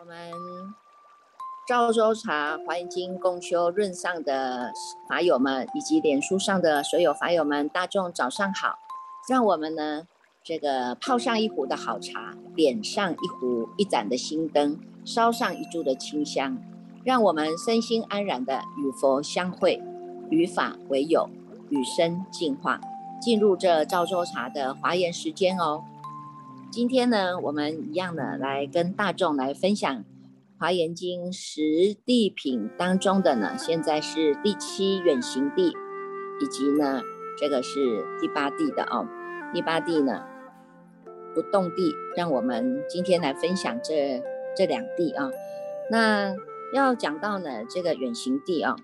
我们赵州茶华严经共修润上的法友们，以及脸书上的所有法友们，大众早上好！让我们呢，这个泡上一壶的好茶，点上一壶一盏的心灯，烧上一柱的清香，让我们身心安然的与佛相会，与法为友，与生进化，进入这赵州茶的华严时间哦。今天呢，我们一样的来跟大众来分享《华严经》十地品当中的呢，现在是第七远行地，以及呢这个是第八地的哦。第八地呢不动地，让我们今天来分享这这两地啊。那要讲到呢这个远行地啊，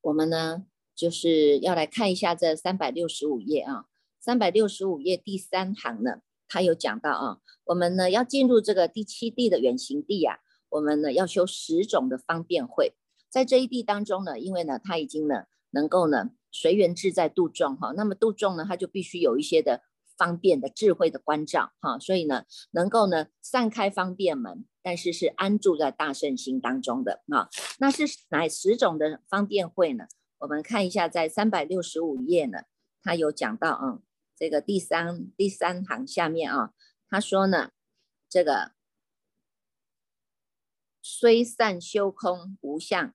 我们呢就是要来看一下这三百六十五页啊，三百六十五页第三行呢。他有讲到啊，我们呢要进入这个第七地的远行地呀，我们呢要修十种的方便会，在这一地当中呢，因为呢他已经呢能够呢随缘自在度众哈，那么度众呢他就必须有一些的方便的智慧的关照哈，所以呢能够呢散开方便门，但是是安住在大圣心当中的啊，那是哪十种的方便会呢？我们看一下在三百六十五页呢，他有讲到啊。这个第三第三行下面啊，他说呢，这个虽善修空无相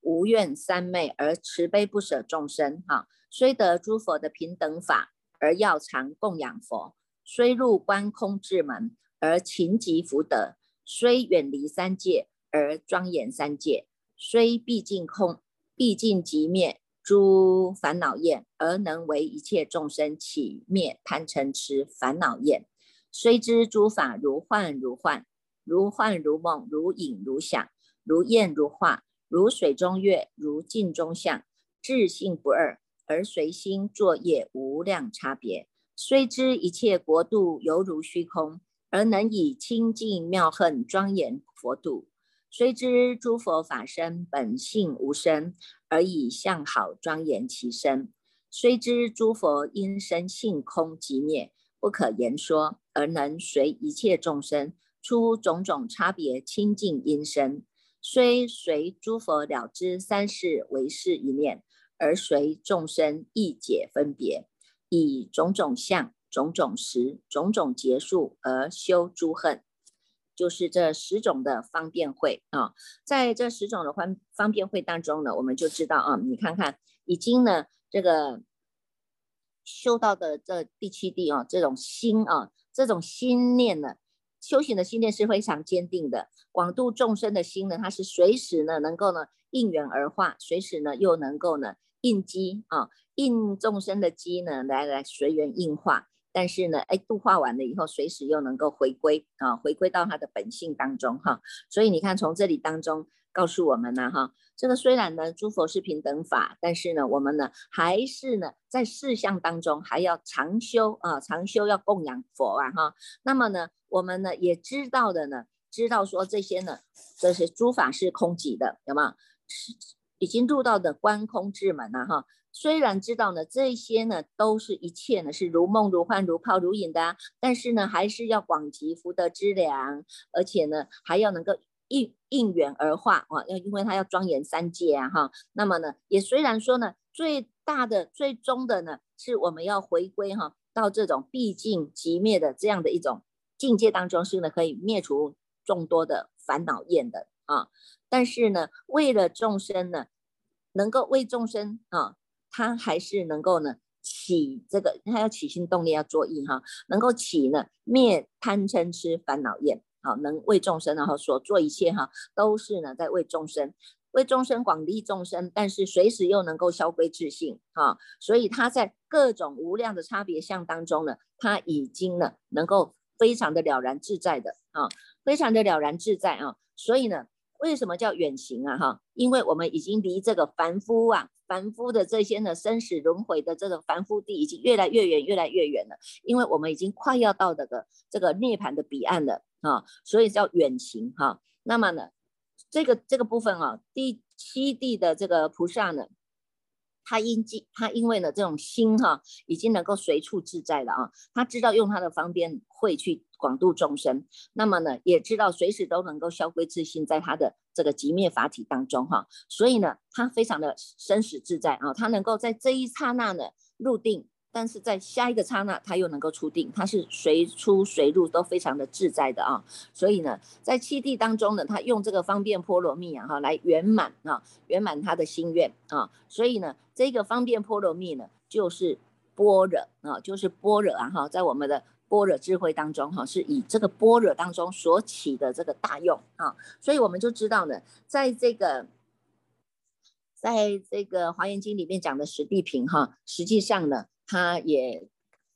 无愿三昧而慈悲不舍众生哈，虽得诸佛的平等法而要常供养佛，虽入观空智门而勤集福德，虽远离三界而庄严三界，虽毕竟空毕竟即灭。诸烦恼厌，而能为一切众生起灭贪嗔痴烦恼厌。虽知诸法如幻如幻，如幻如梦，如影如响，如焰如化，如水中月，如镜中像，智性不二，而随心作业无量差别。虽知一切国度犹如虚空，而能以清净妙恨庄严佛度。虽知诸佛法身本性无生，而以相好庄严其身；虽知诸佛因生性空即灭，不可言说，而能随一切众生出种种差别清净因身；虽随诸佛了知三世为是一念，而随众生意解分别，以种种相、种种识、种种结束而修诸恨。就是这十种的方便会啊，在这十种的方方便会当中呢，我们就知道啊，你看看已经呢这个修到的这第七地啊，这种心啊，这种心念呢，修行的心念是非常坚定的，广度众生的心呢，它是随时呢能够呢应缘而化，随时呢又能够呢应机啊，应众生的机呢来来随缘应化。但是呢，哎，度化完了以后，随时又能够回归啊，回归到它的本性当中哈。所以你看，从这里当中告诉我们呢，哈，这个虽然呢，诸佛是平等法，但是呢，我们呢，还是呢，在事相当中还要常修啊，常修要供养佛啊，哈。那么呢，我们呢也知道的呢，知道说这些呢，这些诸法是空寂的，有吗？是已经入到的观空智门了哈。虽然知道呢，这些呢都是一切呢是如梦如幻如泡如影的，但是呢还是要广积福德之粮，而且呢还要能够应应缘而化啊，要因为它要庄严三界啊哈。那么呢也虽然说呢最大的最终的呢是我们要回归哈到这种毕竟即灭的这样的一种境界当中是呢可以灭除众多的烦恼厌的啊。但是呢为了众生呢能够为众生啊。他还是能够呢起这个，他要起心动念要作意哈，能够起呢灭贪嗔痴烦恼厌，好能为众生然后所做一切哈，都是呢在为众生，为众生广利众生，但是随时又能够消归自性哈，所以他在各种无量的差别相当中呢，他已经呢能够非常的了然自在的啊，非常的了然自在啊，所以呢。为什么叫远行啊？哈，因为我们已经离这个凡夫啊，凡夫的这些呢生死轮回的这个凡夫地已经越来越远，越来越远了。因为我们已经快要到这个这个涅槃的彼岸了啊，所以叫远行哈。那么呢，这个这个部分啊，第七地的这个菩萨呢，他因经，他因为呢这种心哈，已经能够随处自在了啊。他知道用他的方便会去广度众生，那么呢也知道随时都能够消归自性，在他的这个极灭法体当中哈。所以呢，他非常的生死自在啊，他能够在这一刹那呢入定。但是在下一个刹那，他又能够出定，他是随出随入都非常的自在的啊。所以呢，在七地当中呢，他用这个方便波罗蜜啊哈来圆满啊，圆满他的心愿啊。所以呢，这个方便波罗蜜呢，就是般若啊，就是般若啊哈，在我们的般若智慧当中哈，是以这个般若当中所起的这个大用啊。所以我们就知道呢，在这个。在这个华严经里面讲的十地品哈，实际上呢，它也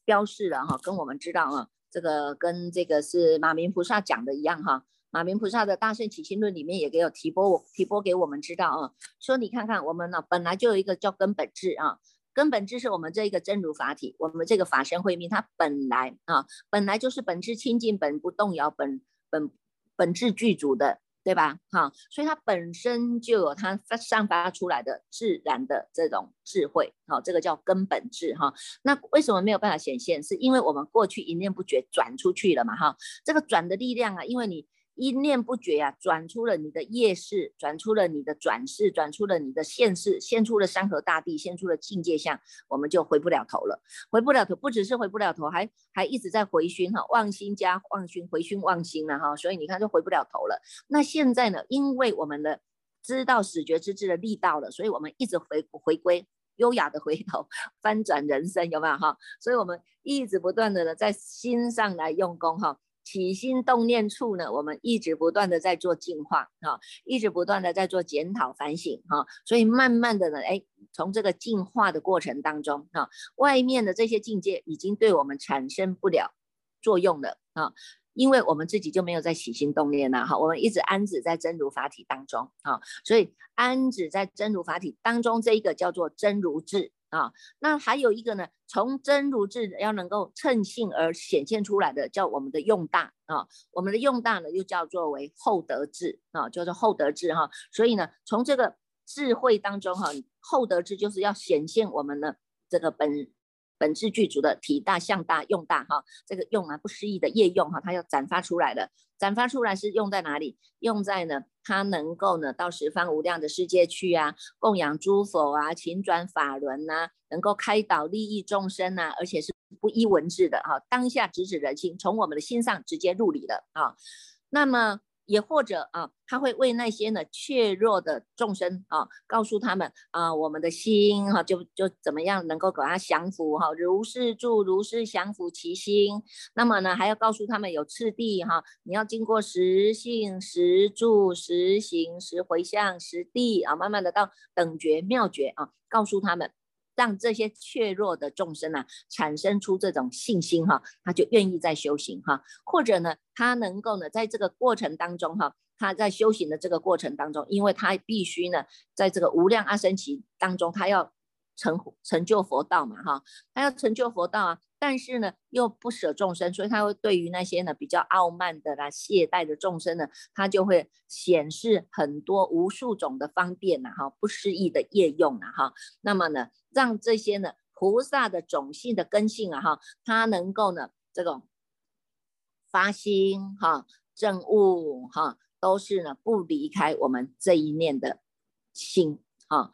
标示了哈，跟我们知道啊，这个跟这个是马明菩萨讲的一样哈。马明菩萨的大圣起心论里面也给我提拨我提拨给我们知道啊，说你看看我们呢本来就有一个叫根本智啊，根本智是我们这一个真如法体，我们这个法身慧命，它本来啊本来就是本质清净，本不动摇，本本本质具足的。对吧？哈，所以它本身就有它散发出来的自然的这种智慧，好，这个叫根本智哈。那为什么没有办法显现？是因为我们过去一念不觉转出去了嘛，哈，这个转的力量啊，因为你。一念不绝呀，转出了你的业世，转出了你的转世，转出了你的现世，现出了山河大地，现出了境界相，我们就回不了头了，回不了头，不只是回不了头，还还一直在回熏哈，忘心加忘熏，回熏忘心了哈，所以你看就回不了头了。那现在呢，因为我们的知道始觉之智的力道了，所以我们一直回回归，优雅的回头，翻转人生，有没有哈？所以我们一直不断的呢，在心上来用功哈。起心动念处呢，我们一直不断的在做净化啊，一直不断的在做检讨反省哈，所以慢慢的呢，哎，从这个净化的过程当中啊，外面的这些境界已经对我们产生不了作用了啊，因为我们自己就没有在起心动念了哈，我们一直安止在真如法体当中啊，所以安止在真如法体当中这一个叫做真如智。啊，那还有一个呢，从真如智要能够称性而显现出来的，叫我们的用大啊，我们的用大呢又叫做为厚德智啊，叫做厚德智哈。所以呢，从这个智慧当中哈，厚德智就是要显现我们的这个本本质具足的体大、相大、用大哈，这个用啊不失意的业用哈，它要展发出来的，展发出来是用在哪里？用在呢？他能够呢到十方无量的世界去啊，供养诸佛啊，勤转法轮呐，能够开导利益众生呐，而且是不依文字的哈，当下直指人心，从我们的心上直接入理的啊，那么。也或者啊，他会为那些呢怯弱的众生啊，告诉他们啊，我们的心哈，就就怎么样能够给他降服哈，如是住，如是降服其心。那么呢，还要告诉他们有次第哈，你要经过实性、实住、实行、实回向、实地啊，慢慢的到等觉妙觉啊，告诉他们。让这些怯弱的众生啊，产生出这种信心哈，他就愿意在修行哈，或者呢，他能够呢，在这个过程当中哈，他在修行的这个过程当中，因为他必须呢，在这个无量阿僧祇当中，他要成成就佛道嘛哈，他要成就佛道啊。但是呢，又不舍众生，所以他会对于那些呢比较傲慢的啦、懈怠的众生呢，他就会显示很多无数种的方便呐，哈，不适意的业用啊，哈。那么呢，让这些呢菩萨的种性的根性啊，哈，他能够呢这种发心哈、证悟哈，都是呢不离开我们这一念的心哈，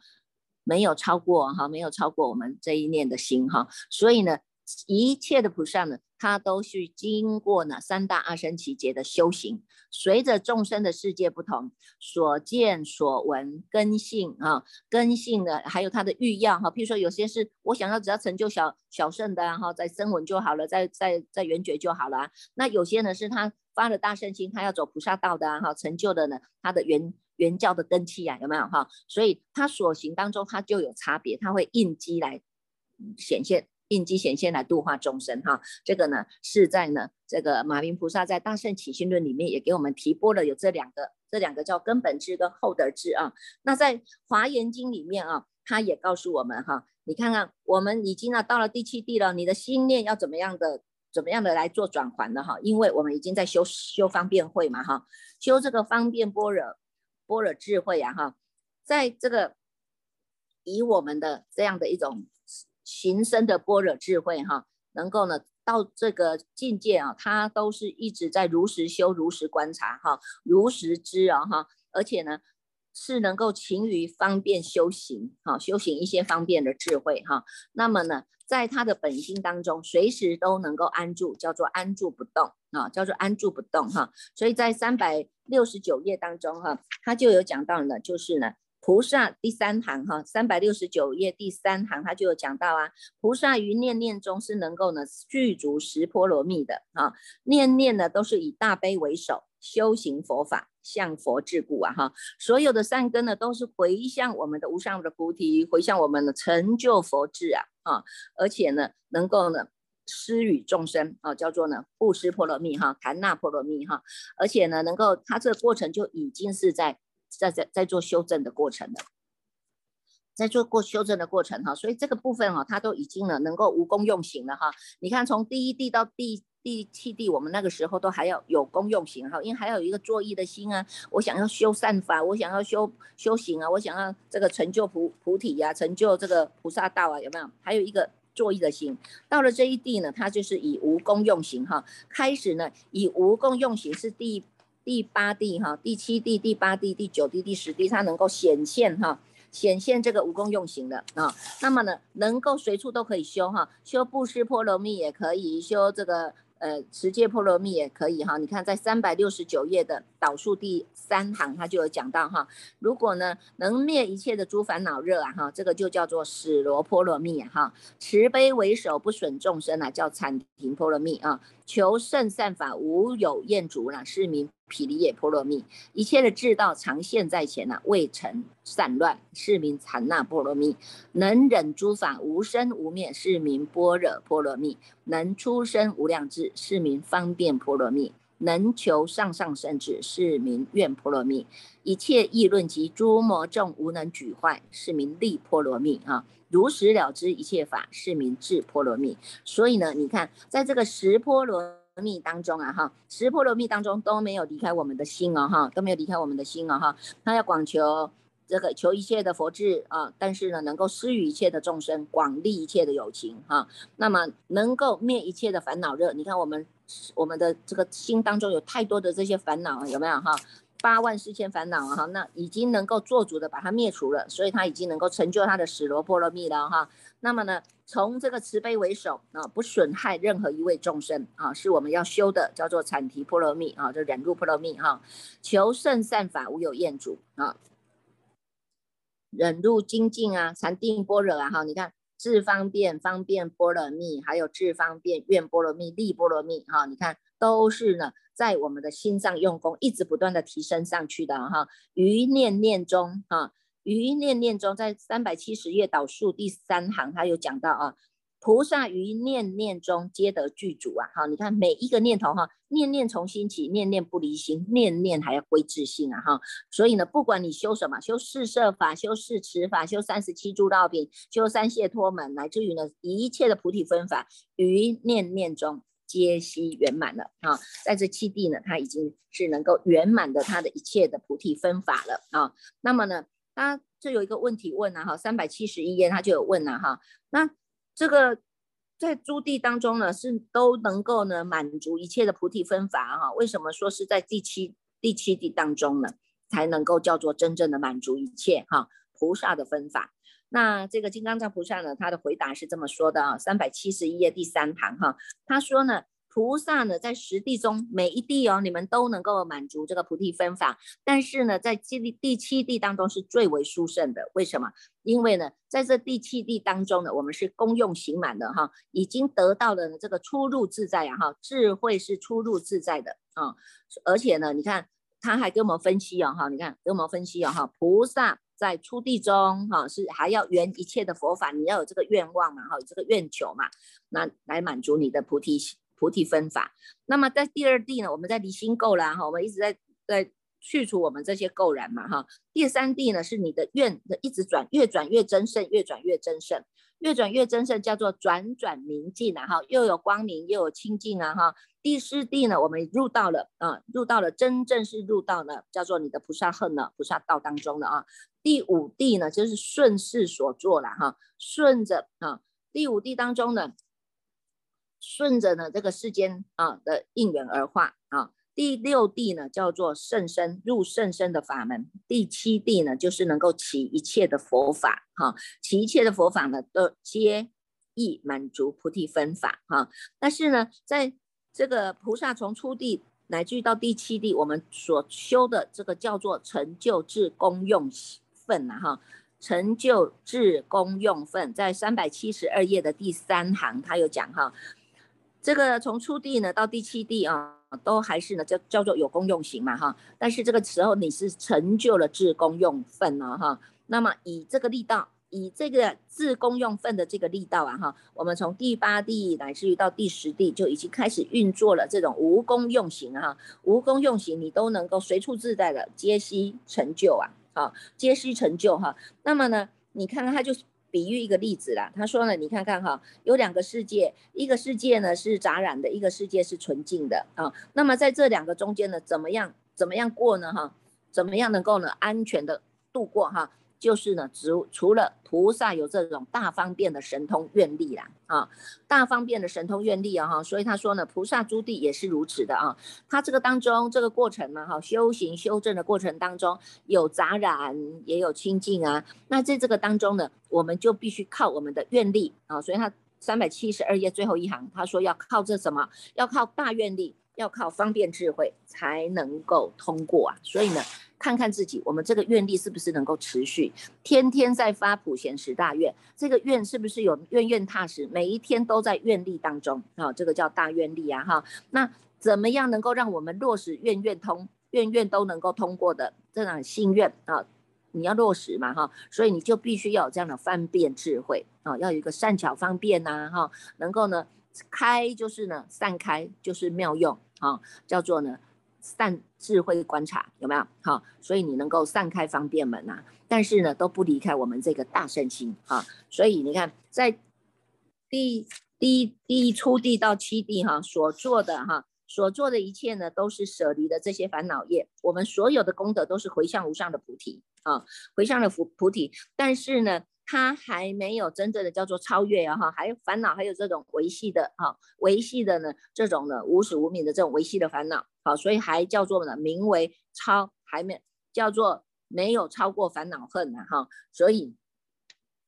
没有超过哈，没有超过我们这一念的心哈，所以呢。一切的菩萨呢，他都是经过呢三大阿僧祇劫的修行，随着众生的世界不同，所见所闻根性啊，根性的，还有他的欲要哈，譬如说有些是我想要只要成就小小圣的哈，在声闻就好了，在在在圆觉就好了。那有些呢是他发了大圣心，他要走菩萨道的哈，成就的呢他的原原教的根器呀，有没有哈？所以他所行当中他就有差别，他会应机来显现。应机显现来度化众生哈，这个呢是在呢这个马明菩萨在大圣起心论里面也给我们提拨了有这两个，这两个叫根本智跟厚德智啊。那在华严经里面啊，他也告诉我们哈，你看看我们已经啊到了第七地了，你的心念要怎么样的怎么样的来做转还的哈，因为我们已经在修修方便会嘛哈，修这个方便般若般若智慧呀哈，在这个。以我们的这样的一种行深的般若智慧哈，能够呢到这个境界啊，他都是一直在如实修、如实观察哈、如实知啊哈，而且呢是能够勤于方便修行哈，修行一些方便的智慧哈。那么呢，在他的本心当中，随时都能够安住，叫做安住不动啊，叫做安住不动哈。所以在三百六十九页当中哈，他就有讲到呢，就是呢。菩萨第三行哈，三百六十九页第三行，他就有讲到啊，菩萨于念念中是能够呢具足十波罗蜜的啊，念念呢都是以大悲为首，修行佛法向佛致故啊哈，所有的善根呢都是回向我们的无上的菩提，回向我们的成就佛智啊啊，而且呢能够呢施与众生啊，叫做呢布施波罗蜜哈，檀那波罗蜜哈，而且呢能够他这个过程就已经是在。在在在做修正的过程的，在做过修正的过程哈，所以这个部分哈，它都已经呢能够无功用行了哈。你看从第一地到第第七地，我们那个时候都还要有功用行哈，因为还有一个作意的心啊，我想要修善法，我想要修修行啊，我想要这个成就菩菩提呀，成就这个菩萨道啊，有没有？还有一个作意的心，到了这一地呢，它就是以无功用行哈，开始呢以无功用行是第。第八地哈，第七地、第八地、第九地、第十地，它能够显现哈，显现这个无功用行的啊。那么呢，能够随处都可以修哈，修布施波罗蜜也可以修这个。呃，持戒波罗蜜也可以哈，你看在三百六十九页的导数第三行，它就有讲到哈，如果呢能灭一切的诸烦恼热啊哈，这个就叫做史罗波罗蜜哈，慈悲为首不损众生啊，叫禅庭波罗蜜啊，求圣善法无有厌足啦，是名毗梨耶波罗蜜，一切的智道常现在前呐，未曾散乱，是名禅那波罗蜜，能忍诸法无生无灭，是名般若波罗蜜。能出生无量智，是名方便波罗蜜；能求上上圣智，是名愿波罗蜜。一切议论及诸魔众无能举坏，是名利波罗蜜啊。如实了知一切法，是名智波罗蜜。所以呢，你看，在这个十波罗蜜当中啊，哈，十波罗蜜当中都没有离开我们的心哦，哈，都没有离开我们的心哦，哈，他要广求。这个求一切的佛智啊，但是呢，能够施予一切的众生，广利一切的友情哈。那么能够灭一切的烦恼热。你看我们我们的这个心当中有太多的这些烦恼，有没有哈？八万四千烦恼啊哈，那已经能够做主的把它灭除了，所以他已经能够成就他的死罗波罗蜜了哈。那么呢，从这个慈悲为首啊，不损害任何一位众生啊，是我们要修的，叫做产提波罗蜜啊，就忍辱波罗蜜哈。求胜善法无有厌足啊。忍辱精进啊，禅定般若啊，哈，你看智方便方便波罗蜜，还有智方便愿波罗蜜、力波罗蜜，哈，你看都是呢，在我们的心上用功，一直不断的提升上去的哈。于念念中，哈，于念念中，在三百七十页导数第三行，他有讲到啊。菩萨于念念中皆得具足啊！哈，你看每一个念头哈，念念从心起，念念不离心，念念还要归自性啊！哈，所以呢，不管你修什么，修四摄法，修四持法，修三十七诸道品，修三谢脱门，乃至于呢一切的菩提分法，于念念中皆悉圆满了啊！在这七地呢，他已经是能够圆满的他的一切的菩提分法了啊！那么呢，他这有一个问题问啊，哈，三百七十一页他就有问了哈，那。这个在诸地当中呢，是都能够呢满足一切的菩提分法哈。为什么说是在第七第七地当中呢，才能够叫做真正的满足一切哈菩萨的分法？那这个金刚藏菩萨呢，他的回答是这么说的啊，三百七十一页第三行哈，他说呢。菩萨呢，在十地中每一地哦，你们都能够满足这个菩提分法。但是呢，在第第七地当中是最为殊胜的。为什么？因为呢，在这第七地当中呢，我们是功用行满的哈，已经得到了这个出入自在啊哈，智慧是出入自在的啊。而且呢，你看他还给我们分析哦哈，你看给我们分析哦哈，菩萨在出地中哈是还要圆一切的佛法，你要有这个愿望嘛哈，有这个愿求嘛，那来满足你的菩提。菩提分法，那么在第二地呢，我们在离心垢啦哈，我们一直在在去除我们这些垢染嘛哈。第三地呢，是你的愿一直转，越转越真胜，越转越真胜，越转越真胜，叫做转转明净啊哈，又有光明又有清净啊哈。第四地呢，我们入到了啊，入到了真正是入到了叫做你的菩萨恨了，菩萨道当中的啊。第五地呢，就是顺势所做了哈，顺着啊，第五地当中呢，顺着呢这个世间啊的应缘而化啊。第六地呢叫做圣身，入圣身的法门。第七地呢就是能够起一切的佛法哈，起一切的佛法呢都皆意满足菩提分法哈。但是呢，在这个菩萨从初地乃至于到第七地，我们所修的这个叫做成就智功用。份呐哈，成就智功用份，在三百七十二页的第三行，他有讲哈，这个从初地呢到第七地啊，都还是呢叫叫做有功用行嘛哈，但是这个时候你是成就了智功用份了哈，那么以这个力道，以这个自功用份的这个力道啊哈，我们从第八地乃至于到第十地就已经开始运作了这种无功用行啊，无功用行你都能够随处自在的皆悉成就啊。好，皆需成就哈。那么呢，你看看他就比喻一个例子啦。他说呢，你看看哈，有两个世界，一个世界呢是杂染的，一个世界是纯净的啊。那么在这两个中间呢，怎么样怎么样过呢？哈，怎么样能够呢安全的度过哈？就是呢，除除了菩萨有这种大方便的神通愿力啦，啊，大方便的神通愿力啊，哈，所以他说呢，菩萨诸地也是如此的啊。他这个当中这个过程呢，哈，修行修正的过程当中有杂染，也有清净啊。那在这个当中呢，我们就必须靠我们的愿力啊。所以他三百七十二页最后一行，他说要靠这什么？要靠大愿力，要靠方便智慧才能够通过啊。所以呢。看看自己，我们这个愿力是不是能够持续，天天在发普贤十大愿，这个愿是不是有愿愿踏实，每一天都在愿力当中啊，这个叫大愿力啊哈。那怎么样能够让我们落实愿愿通，愿愿都能够通过的这样心愿啊？你要落实嘛哈，所以你就必须要有这样的方便智慧啊，要有一个善巧方便呐哈，能够呢开就是呢散开就是妙用啊，叫做呢。散智慧观察有没有好？所以你能够散开方便门呐，但是呢都不离开我们这个大圣心哈。所以你看，在第第第一初地到七地哈所做的哈所做的一切呢，都是舍离的这些烦恼业。我们所有的功德都是回向无上的菩提啊，回向的菩菩提。但是呢。他还没有真正的叫做超越啊哈，还有烦恼，还有这种维系的哈，维系的呢，这种呢无始无明的这种维系的烦恼，好，所以还叫做呢名为超，还没叫做没有超过烦恼恨呢哈，所以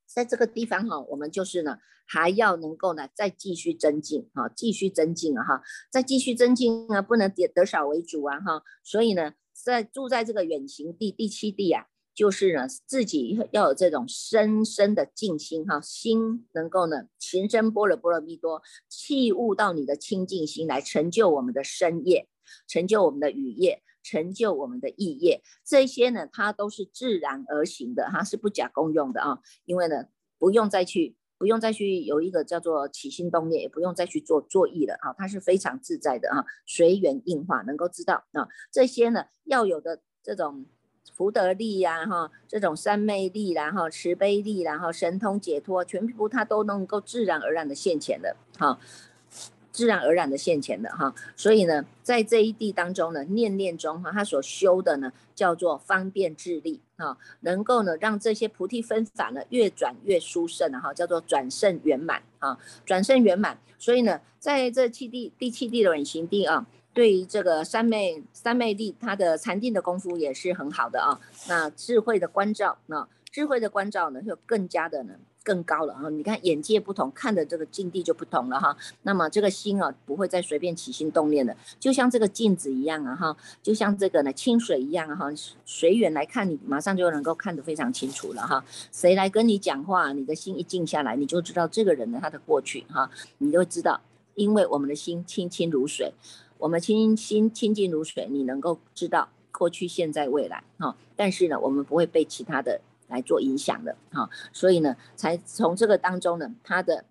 在这个地方哈，我们就是呢还要能够呢再继续增进哈，继续增进啊哈，再继续增进啊，不能得得少为主啊哈，所以呢在住在这个远行地第七地啊。就是呢，自己要有这种深深的静心哈，心能够呢，情深般若波罗蜜多，器悟到你的清净心来成就我们的身业，成就我们的语业，成就我们的意业，这些呢，它都是自然而行的哈，是不假功用的啊，因为呢，不用再去，不用再去有一个叫做起心动念，也不用再去做作意了啊，它是非常自在的啊，随缘应化，能够知道啊，这些呢，要有的这种。福德力呀，哈，这种三昧力，然后慈悲力，然后神通解脱，全部它都能够自然而然的现前的，哈，自然而然的现前的，哈。所以呢，在这一地当中呢，念念中哈，他所修的呢，叫做方便智力，哈，能够呢让这些菩提分法呢越转越殊胜哈，叫做转胜圆满，啊，转胜圆满。所以呢，在这七地第七地的远行地啊。对于这个三昧三昧地，他的禅定的功夫也是很好的啊。那智慧的关照，那智慧的关照呢，就更加的呢更高了啊。你看眼界不同，看的这个境地就不同了哈。那么这个心啊，不会再随便起心动念的，就像这个镜子一样啊哈，就像这个呢清水一样哈，随缘来看你，马上就能够看得非常清楚了哈。谁来跟你讲话，你的心一静下来，你就知道这个人呢他的过去哈，你就知道，因为我们的心清清如水。我们清心清净如水，你能够知道过去、现在、未来，哈。但是呢，我们不会被其他的来做影响的，哈。所以呢，才从这个当中呢，他的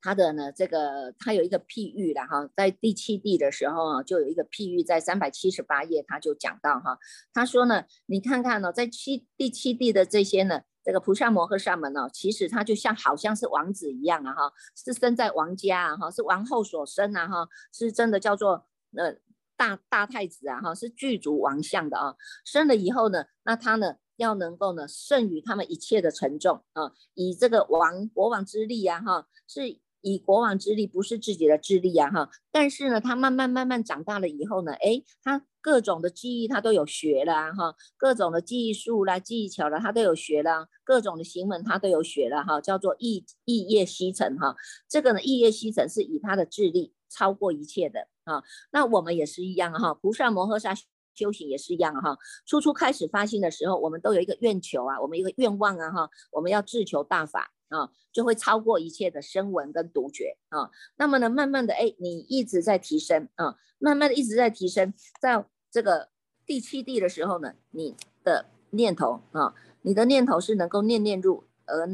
他的呢，这个他有一个譬喻了，哈，在第七地的时候啊，就有一个譬喻，在三百七十八页他就讲到，哈，他说呢，你看看呢，在七第七地的这些呢。这个菩萨摩诃萨们呢，其实他就像好像是王子一样啊，哈，是生在王家啊，哈，是王后所生啊，哈，是真的叫做呃大大太子啊，哈，是具足王相的啊。生了以后呢，那他呢？要能够呢胜于他们一切的沉重啊，以这个王国王之力呀哈，是以国王之力，不是自己的智力呀哈。但是呢，他慢慢慢慢长大了以后呢，哎，他各种的技艺他都有学了哈，各种的技术啦、技巧啦，他都有学了，各种的行文他都有学了哈，叫做异异业西成哈。这个呢，异业西成是以他的智力超过一切的啊。那我们也是一样哈，菩萨摩诃萨。修行也是一样哈，初初开始发心的时候，我们都有一个愿求啊，我们一个愿望啊哈，我们要自求大法啊，就会超过一切的声闻跟独觉啊。那么呢，慢慢的哎，你一直在提升啊，慢慢的一直在提升，在这个第七地的时候呢，你的念头啊，你的念头是能够念念入，而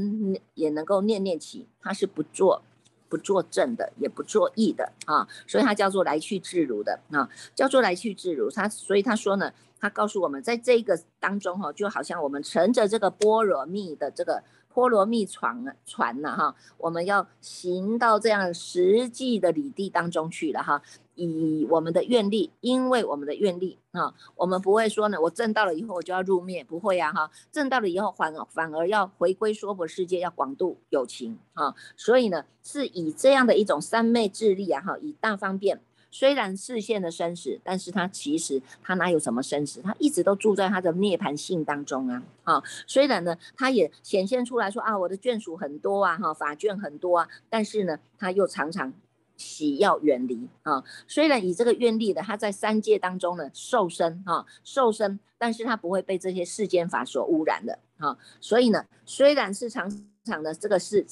也能够念念起，它是不做。不做正的，也不做意的啊，所以它叫做来去自如的啊，叫做来去自如。他所以他说呢，他告诉我们，在这个当中哈，就好像我们乘着这个波罗蜜的这个。波罗蜜船啊，船呐哈，我们要行到这样实际的里地当中去了哈。以我们的愿力，因为我们的愿力啊，我们不会说呢，我证到了以后我就要入灭，不会呀哈。证到了以后，反反而要回归娑婆世界，要广度有情啊。所以呢，是以这样的一种三昧智力啊哈，以大方便。虽然视现的生死，但是他其实他哪有什么生死？他一直都住在他的涅盘性当中啊！啊，虽然呢，他也显现出来说啊，我的眷属很多啊，哈，法眷很多啊，但是呢，他又常常喜要远离啊。虽然以这个愿力的，他在三界当中呢受身啊，受身，但是他不会被这些世间法所污染的啊。所以呢，虽然是常常的这个是。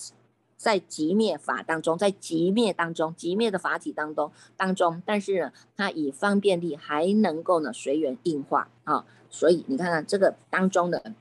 在极灭法当中，在极灭当中，极灭的法体当中当中，但是呢，它以方便力还能够呢随缘应化啊，所以你看看这个当中的，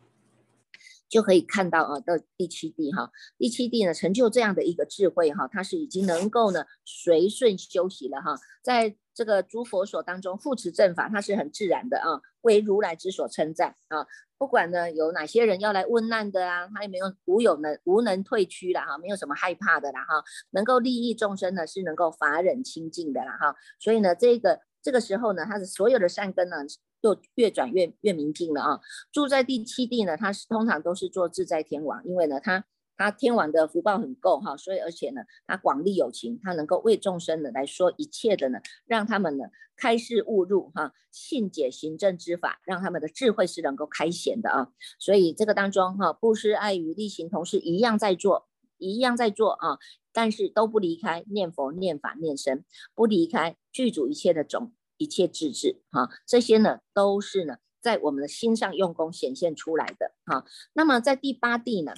就可以看到啊，到第七地哈，第七地呢成就这样的一个智慧哈，它是已经能够呢随顺修习了哈，在。这个诸佛所当中护持正法，它是很自然的啊，为如来之所称赞啊。不管呢有哪些人要来问难的啊，他也没有无有能无能退屈了哈，没有什么害怕的啦哈，能够利益众生呢，是能够法忍清净的啦哈。所以呢，这个这个时候呢，他的所有的善根呢，就越转越越明净了啊。住在第七地呢，他是通常都是做自在天王，因为呢他。他天王的福报很够哈，所以而且呢，他广利有情，他能够为众生的来说一切的呢，让他们呢开示悟入哈，信解行政之法，让他们的智慧是能够开显的啊。所以这个当中哈，布施、爱语、力行同时一样在做，一样在做啊，但是都不离开念佛、念法、念身，不离开具足一切的种一切自治哈，这些呢都是呢在我们的心上用功显现出来的哈。那么在第八地呢？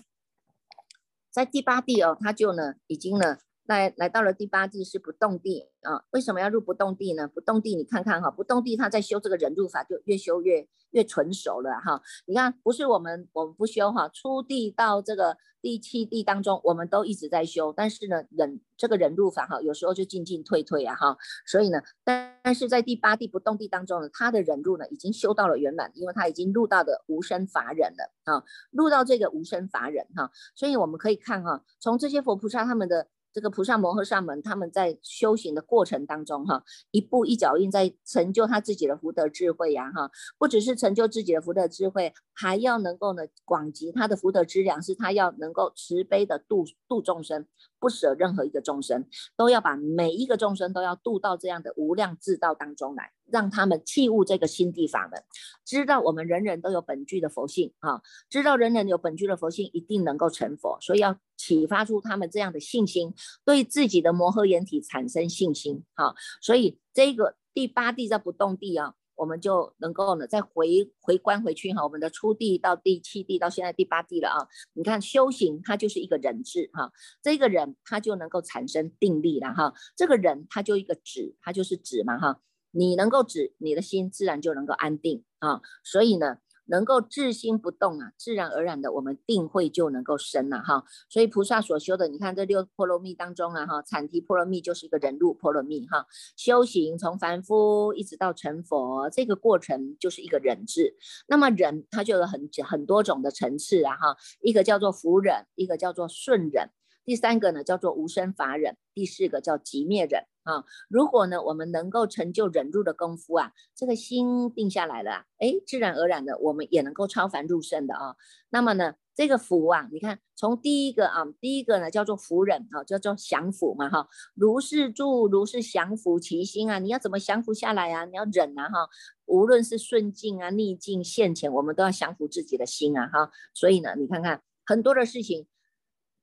在第八地哦，他就呢，已经呢，来来到了第八地是不动地啊。为什么要入不动地呢？不动地，你看看哈，不动地他在修这个忍辱法，就越修越越纯熟了哈。你看，不是我们我们不修哈，初地到这个第七地当中，我们都一直在修，但是呢，忍这个忍辱法哈，有时候就进进退退啊哈。所以呢，但是在第八地不动地当中呢，他的忍辱呢已经修到了圆满，因为他已经入到的无生法忍了啊，入到这个无生法忍哈。所以我们可以看哈，从这些佛菩萨他们的。这个菩萨摩诃萨们，他们在修行的过程当中，哈，一步一脚印在成就他自己的福德智慧呀，哈，不只是成就自己的福德智慧，还要能够呢广集他的福德资粮，是他要能够慈悲的度度众生，不舍任何一个众生，都要把每一个众生都要度到这样的无量智道当中来。让他们弃悟这个心地法门，知道我们人人都有本具的佛性哈，知道人人有本具的佛性，一定能够成佛，所以要启发出他们这样的信心，对自己的摩诃眼体产生信心啊。所以这个第八地在不动地啊，我们就能够呢再回回观回去哈，我们的初地到第七地到现在第八地了啊。你看修行它就是一个人字哈，这个人他就能够产生定力了哈，这个人他就一个止，他就是止嘛哈。你能够止，你的心自然就能够安定啊。所以呢，能够治心不动啊，自然而然的，我们定慧就能够生了哈。所以菩萨所修的，你看这六波罗蜜当中啊哈，产提波罗蜜就是一个人入波罗蜜哈。修行从凡夫一直到成佛，这个过程就是一个忍字。那么忍它就有很很多种的层次啊哈，一个叫做福忍，一个叫做顺忍，第三个呢叫做无生法忍，第四个叫极灭忍。啊。如果呢，我们能够成就忍辱的功夫啊，这个心定下来了，哎，自然而然的，我们也能够超凡入圣的啊。那么呢，这个福啊，你看从第一个啊，第一个呢叫做福忍啊，叫做降伏嘛哈。如是住，如是降伏其心啊，你要怎么降服下来啊？你要忍啊哈。无论是顺境啊、逆境、现前，我们都要降服自己的心啊哈。所以呢，你看看很多的事情。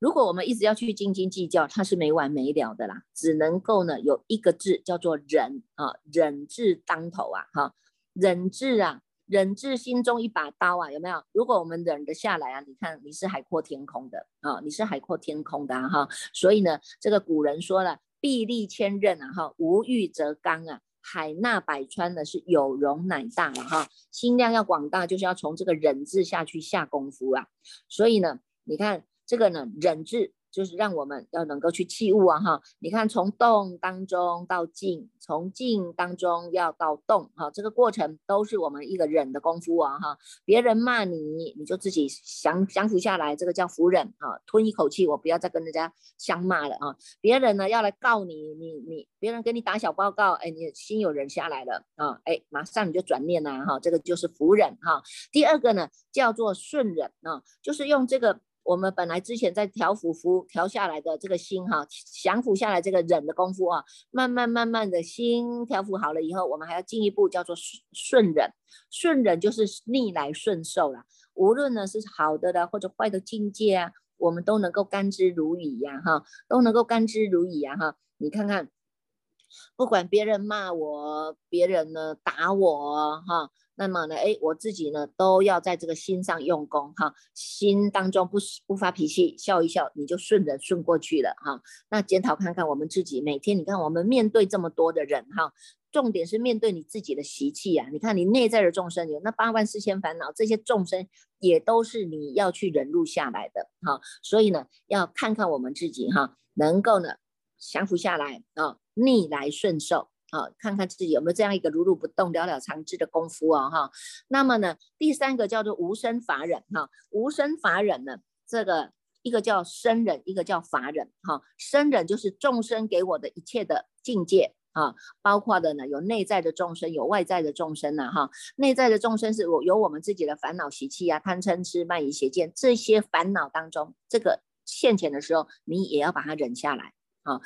如果我们一直要去斤斤计较，它是没完没了的啦。只能够呢有一个字叫做忍啊，忍字当头啊，哈，忍字啊，忍字心中一把刀啊，有没有？如果我们忍得下来啊，你看你是海阔天空的啊，你是海阔天空的哈。所以呢，这个古人说了，臂力千仞啊，哈，无欲则刚啊，海纳百川呢是有容乃大了哈。心量要广大，就是要从这个忍字下去下功夫啊。所以呢，你看。这个呢，忍字就是让我们要能够去器物啊，哈，你看从动当中到静，从静当中要到动，哈，这个过程都是我们一个忍的功夫啊，哈，别人骂你，你就自己降降服下来，这个叫服忍啊，吞一口气，我不要再跟人家相骂了啊。别人呢要来告你，你你别人给你打小报告，哎，你心有人下来了啊，哎，马上你就转念了哈，这个就是服忍哈。第二个呢叫做顺忍啊，就是用这个。我们本来之前在调伏伏调下来的这个心哈，降服下来这个忍的功夫啊，慢慢慢慢的心调伏好了以后，我们还要进一步叫做顺顺忍，顺忍就是逆来顺受了。无论呢是好的的或者坏的境界啊，我们都能够甘之如饴呀哈，都能够甘之如饴呀哈。你看看，不管别人骂我，别人呢打我哈。那么呢，哎，我自己呢都要在这个心上用功哈，心当中不不发脾气，笑一笑，你就顺着顺过去了哈。那检讨看看我们自己，每天你看我们面对这么多的人哈，重点是面对你自己的习气啊。你看你内在的众生有那八万四千烦恼，这些众生也都是你要去忍入下来的哈。所以呢，要看看我们自己哈，能够呢降服下来啊，逆来顺受。啊，看看自己有没有这样一个如如不动、了了常知的功夫哦，哈。那么呢，第三个叫做无生法忍，哈，无生法忍呢，这个一个叫生忍，一个叫法忍，哈。生忍就是众生给我的一切的境界啊，包括的呢有内在的众生，有外在的众生呢，哈。内在的众生是我有我们自己的烦恼习气啊，贪嗔痴慢疑邪见这些烦恼当中，这个现前的时候，你也要把它忍下来啊。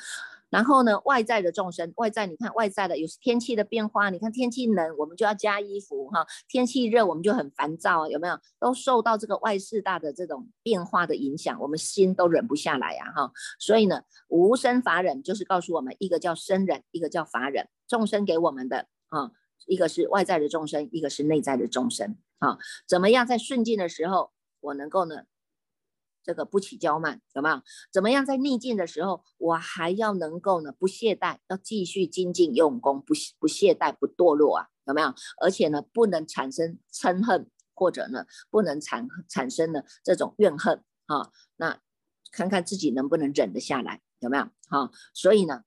然后呢，外在的众生，外在你看外在的有天气的变化，你看天气冷，我们就要加衣服哈；天气热，我们就很烦躁，有没有？都受到这个外事大的这种变化的影响，我们心都忍不下来呀哈。所以呢，无生法忍就是告诉我们，一个叫生忍，一个叫法忍。众生给我们的啊，一个是外在的众生，一个是内在的众生啊。怎么样在顺境的时候，我能够呢？这个不起骄慢有没有？怎么样在逆境的时候，我还要能够呢不懈怠，要继续精进用功，不不懈怠，不堕落啊？有没有？而且呢，不能产生嗔恨，或者呢，不能产产生的这种怨恨啊？那看看自己能不能忍得下来，有没有？哈，所以呢，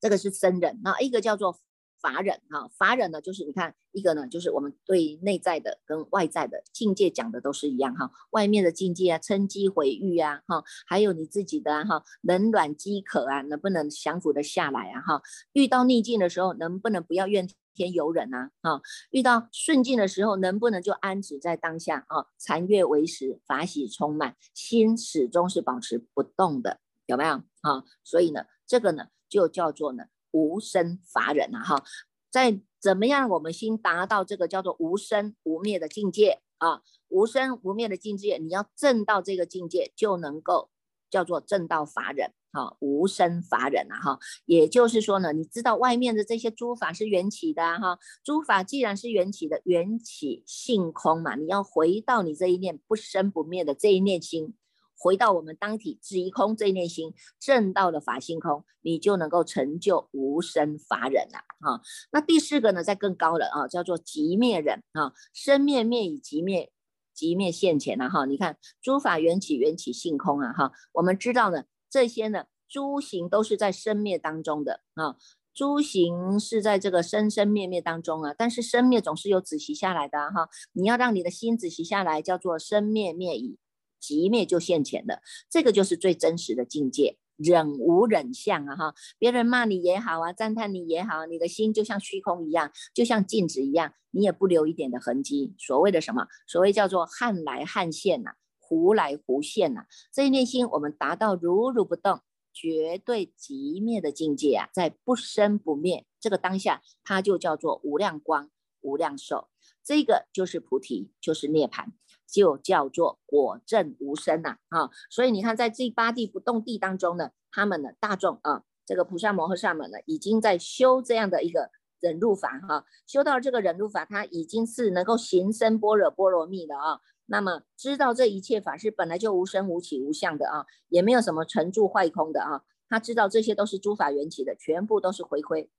这个是僧人，那一个叫做。法忍哈，法忍呢，就是你看一个呢，就是我们对内在的跟外在的境界讲的都是一样哈。外面的境界啊，嗔机毁誉啊，哈，还有你自己的哈，冷暖饥渴啊，能不能降服的下来啊？哈，遇到逆境的时候，能不能不要怨天尤人啊？哈，遇到顺境的时候，能不能就安止在当下啊？残月为食，法喜充满，心始终是保持不动的，有没有？啊，所以呢，这个呢，就叫做呢。无生法忍啊，哈，在怎么样我们心达到这个叫做无生无灭的境界啊？无生无灭的境界，你要证到这个境界，就能够叫做证到法忍，哈，无生法忍啊，哈，也就是说呢，你知道外面的这些诸法是缘起的哈，诸法既然是缘起的，缘起性空嘛，你要回到你这一念不生不灭的这一念心。回到我们当体质一空这一念心，正到了法性空，你就能够成就无生法忍了啊。那第四个呢，在更高了啊，叫做极灭忍啊，生灭灭以极灭，极灭现前了哈。你看诸法缘起，缘起性空啊哈。我们知道呢，这些呢，诸行都是在生灭当中的啊，诸行是在这个生生灭灭当中啊。但是生灭总是有止息下来的哈，你要让你的心止息下来，叫做生灭灭已。即灭就现前的，这个就是最真实的境界忍无忍相啊哈，别人骂你也好啊，赞叹你也好，你的心就像虚空一样，就像镜子一样，你也不留一点的痕迹。所谓的什么？所谓叫做汉来汉现呐，胡来胡现呐。这一念心，我们达到如如不动，绝对极灭的境界啊，在不生不灭这个当下，它就叫做无量光、无量寿。这个就是菩提，就是涅槃。就叫做果证无生呐，啊，所以你看，在这八地不动地当中呢，他们的大众啊，这个菩萨摩诃萨们呢，已经在修这样的一个忍辱法哈，修到这个忍辱法，他已经是能够行深般若波罗蜜的啊，那么知道这一切法是本来就无生无起无相的啊，也没有什么成住坏空的啊，他知道这些都是诸法缘起的，全部都是回归。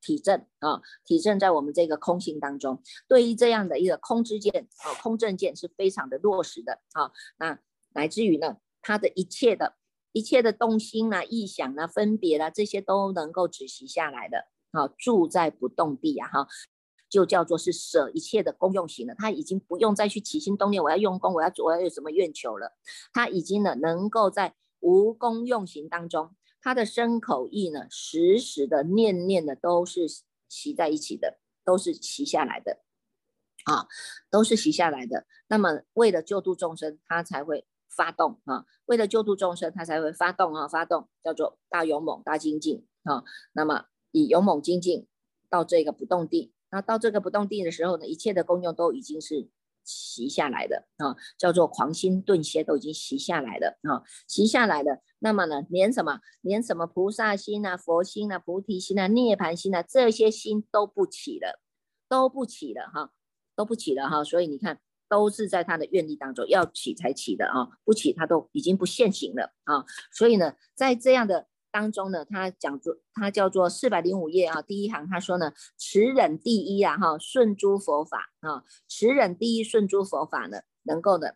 体证啊，体证在我们这个空性当中，对于这样的一个空之见啊，空正见是非常的落实的啊。那乃至于呢，他的一切的一切的动心啊、意想啊、分别啊，这些都能够止息下来的啊，住在不动地啊，哈，就叫做是舍一切的功用行了。他已经不用再去起心动念，我要用功，我要我要有什么愿求了。他已经呢，能够在无功用行当中。他的身口意呢，时时的念念的都是习在一起的，都是习下来的，啊，都是习下来的。那么为了救度众生，他才会发动啊，为了救度众生，他才会发动啊，发动叫做大勇猛大精进啊。那么以勇猛精进到这个不动地，那到这个不动地的时候呢，一切的功用都已经是。习下来的啊，叫做狂心顿歇，都已经习下来了啊，习下来的。那么呢，连什么，连什么菩萨心啊、佛心啊、菩提心啊、涅槃心啊，这些心都不起了，都不起了哈，都不起了哈。所以你看，都是在他的愿力当中要起才起的啊，不起他都已经不现行了啊。所以呢，在这样的。当中呢，他讲做，他叫做四百零五页啊，第一行他说呢，持忍第一啊，哈，顺诸佛法啊，持忍第一顺诸佛法呢，能够呢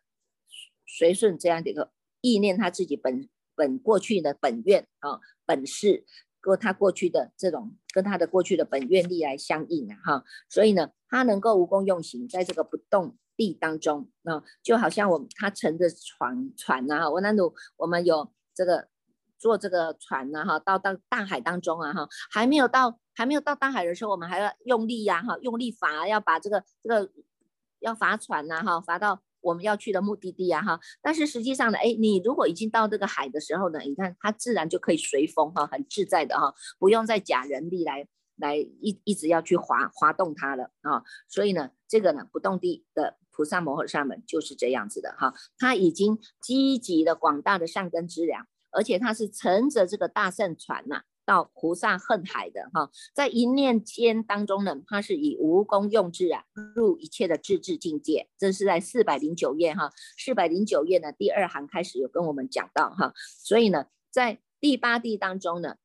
随顺这样的一个意念，他自己本本过去的本愿啊，本事，跟他过去的这种跟他的过去的本愿力来相应啊，哈，所以呢，他能够无功用行，在这个不动地当中啊，就好像我他乘着船船呐，我那鲁我们有这个。坐这个船呢，哈，到到大海当中啊，哈，还没有到还没有到大海的时候，我们还要用力呀，哈，用力划，要把这个这个要划船呐，哈，划到我们要去的目的地啊，哈。但是实际上呢，哎，你如果已经到这个海的时候呢，你看它自然就可以随风哈，很自在的哈，不用再假人力来来一一直要去划划动它了啊。所以呢，这个呢，不动地的菩萨摩诃萨们就是这样子的哈，他已经积极的广大的善根之粮。而且他是乘着这个大圣船呐，到菩萨恨海的哈，在一念间当中呢，他是以无功用智啊，入一切的智智境界。这是在四百零九页哈，四百零九页呢第二行开始有跟我们讲到哈，所以呢，在第八地当中呢。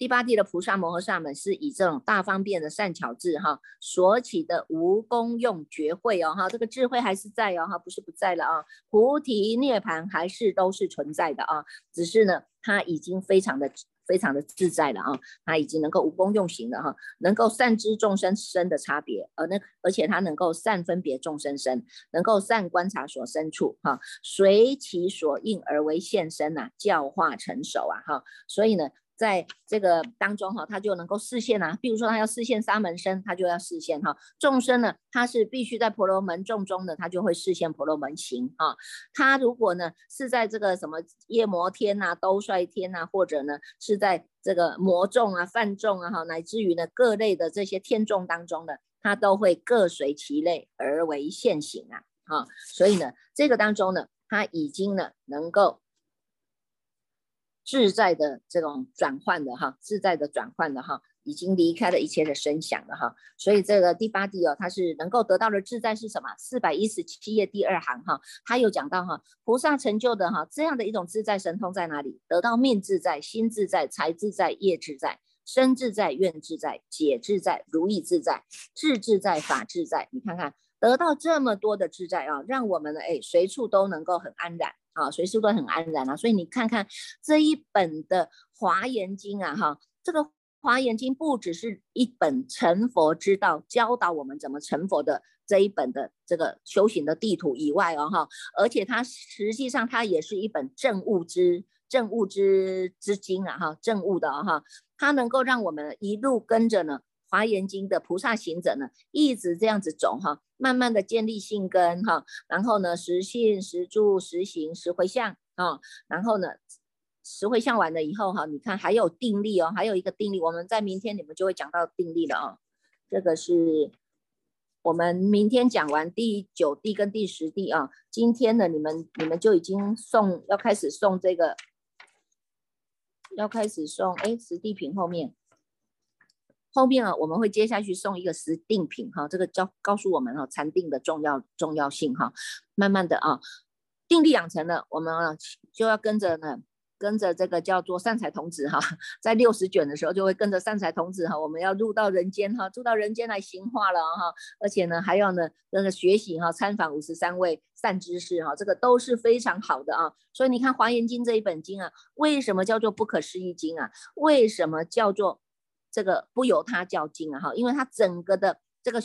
第八地的菩萨摩诃萨们是以这种大方便的善巧智哈所起的无功用觉慧哦哈，这个智慧还是在哦哈，不是不在了啊，菩提涅槃还是都是存在的啊，只是呢，他已经非常的非常的自在了啊，他已经能够无功用行了哈，能够善知众生身的差别，而那而且他能够善分别众生身，能够善观察所身处哈，随其所应而为现身呐，教化成熟啊哈，所以呢。在这个当中哈，他就能够视现啊。比如说他要视现沙门身，他就要视现哈。众生呢，他是必须在婆罗门众中的，他就会视现婆罗门行哈。他如果呢是在这个什么夜摩天呐、兜率天呐，或者呢是在这个魔众啊、梵众啊哈，乃至于呢各类的这些天众当中呢，他都会各随其类而为现行啊哈。所以呢，这个当中呢，他已经呢能够。自在的这种转换的哈，自在的转换的哈，已经离开了一切的声响了哈，所以这个第八地哦，它是能够得到的自在是什么？四百一十七页第二行哈，它有讲到哈，菩萨成就的哈这样的一种自在神通在哪里？得到命自在、心自在、财自在、业自在、身自在、愿自在、解自在、如意自在、智自在、法自在。你看看得到这么多的自在啊，让我们呢哎随处都能够很安然。啊，随时都很安然啊，所以你看看这一本的《华严经》啊，哈，这个《华严经》不只是一本成佛之道，教导我们怎么成佛的这一本的这个修行的地图以外哦哈，而且它实际上它也是一本正物之正物之之经啊哈，正物的哈，它能够让我们一路跟着呢华严经的菩萨行者呢一直这样子走哈，慢慢的建立信根哈，然后呢实信实住实行实回向啊，然后呢实回向完了以后哈，你看还有定力哦，还有一个定力，我们在明天你们就会讲到定力了啊，这个是。我们明天讲完第九地跟第十地啊，今天呢，你们你们就已经送要开始送这个，要开始送哎十地品后面，后面啊我们会接下去送一个十定品哈，这个教告诉我们哈禅定的重要重要性哈，慢慢的啊定力养成了，我们啊就要跟着呢。跟着这个叫做善财童子哈，在六十卷的时候就会跟着善财童子哈，我们要入到人间哈，入到人间来行化了哈，而且呢还要呢那个学习哈，参访五十三位善知识哈，这个都是非常好的啊。所以你看《华严经》这一本经啊，为什么叫做不可思议经啊？为什么叫做这个不由他叫经啊？哈，因为他整个的这个。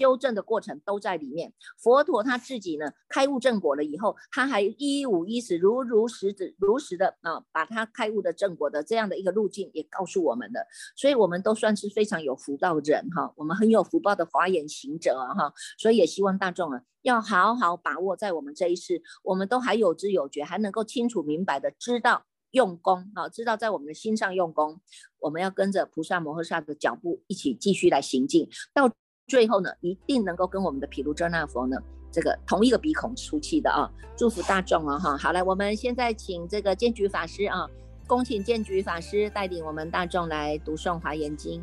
修正的过程都在里面。佛陀他自己呢，开悟正果了以后，他还一五一十、如如实的、如实的啊，把他开悟的正果的这样的一个路径也告诉我们的。所以，我们都算是非常有福报人哈，我们很有福报的华严行者啊哈。所以，也希望大众啊，要好好把握在我们这一世，我们都还有知有觉，还能够清楚明白的知道用功啊，知道在我们的心上用功。我们要跟着菩萨摩诃萨的脚步一起继续来行进到。最后呢，一定能够跟我们的毗卢遮那佛呢，这个同一个鼻孔出气的啊！祝福大众啊哈！好了，我们现在请这个剑菊法师啊，恭请剑菊法师带领我们大众来读诵华严经。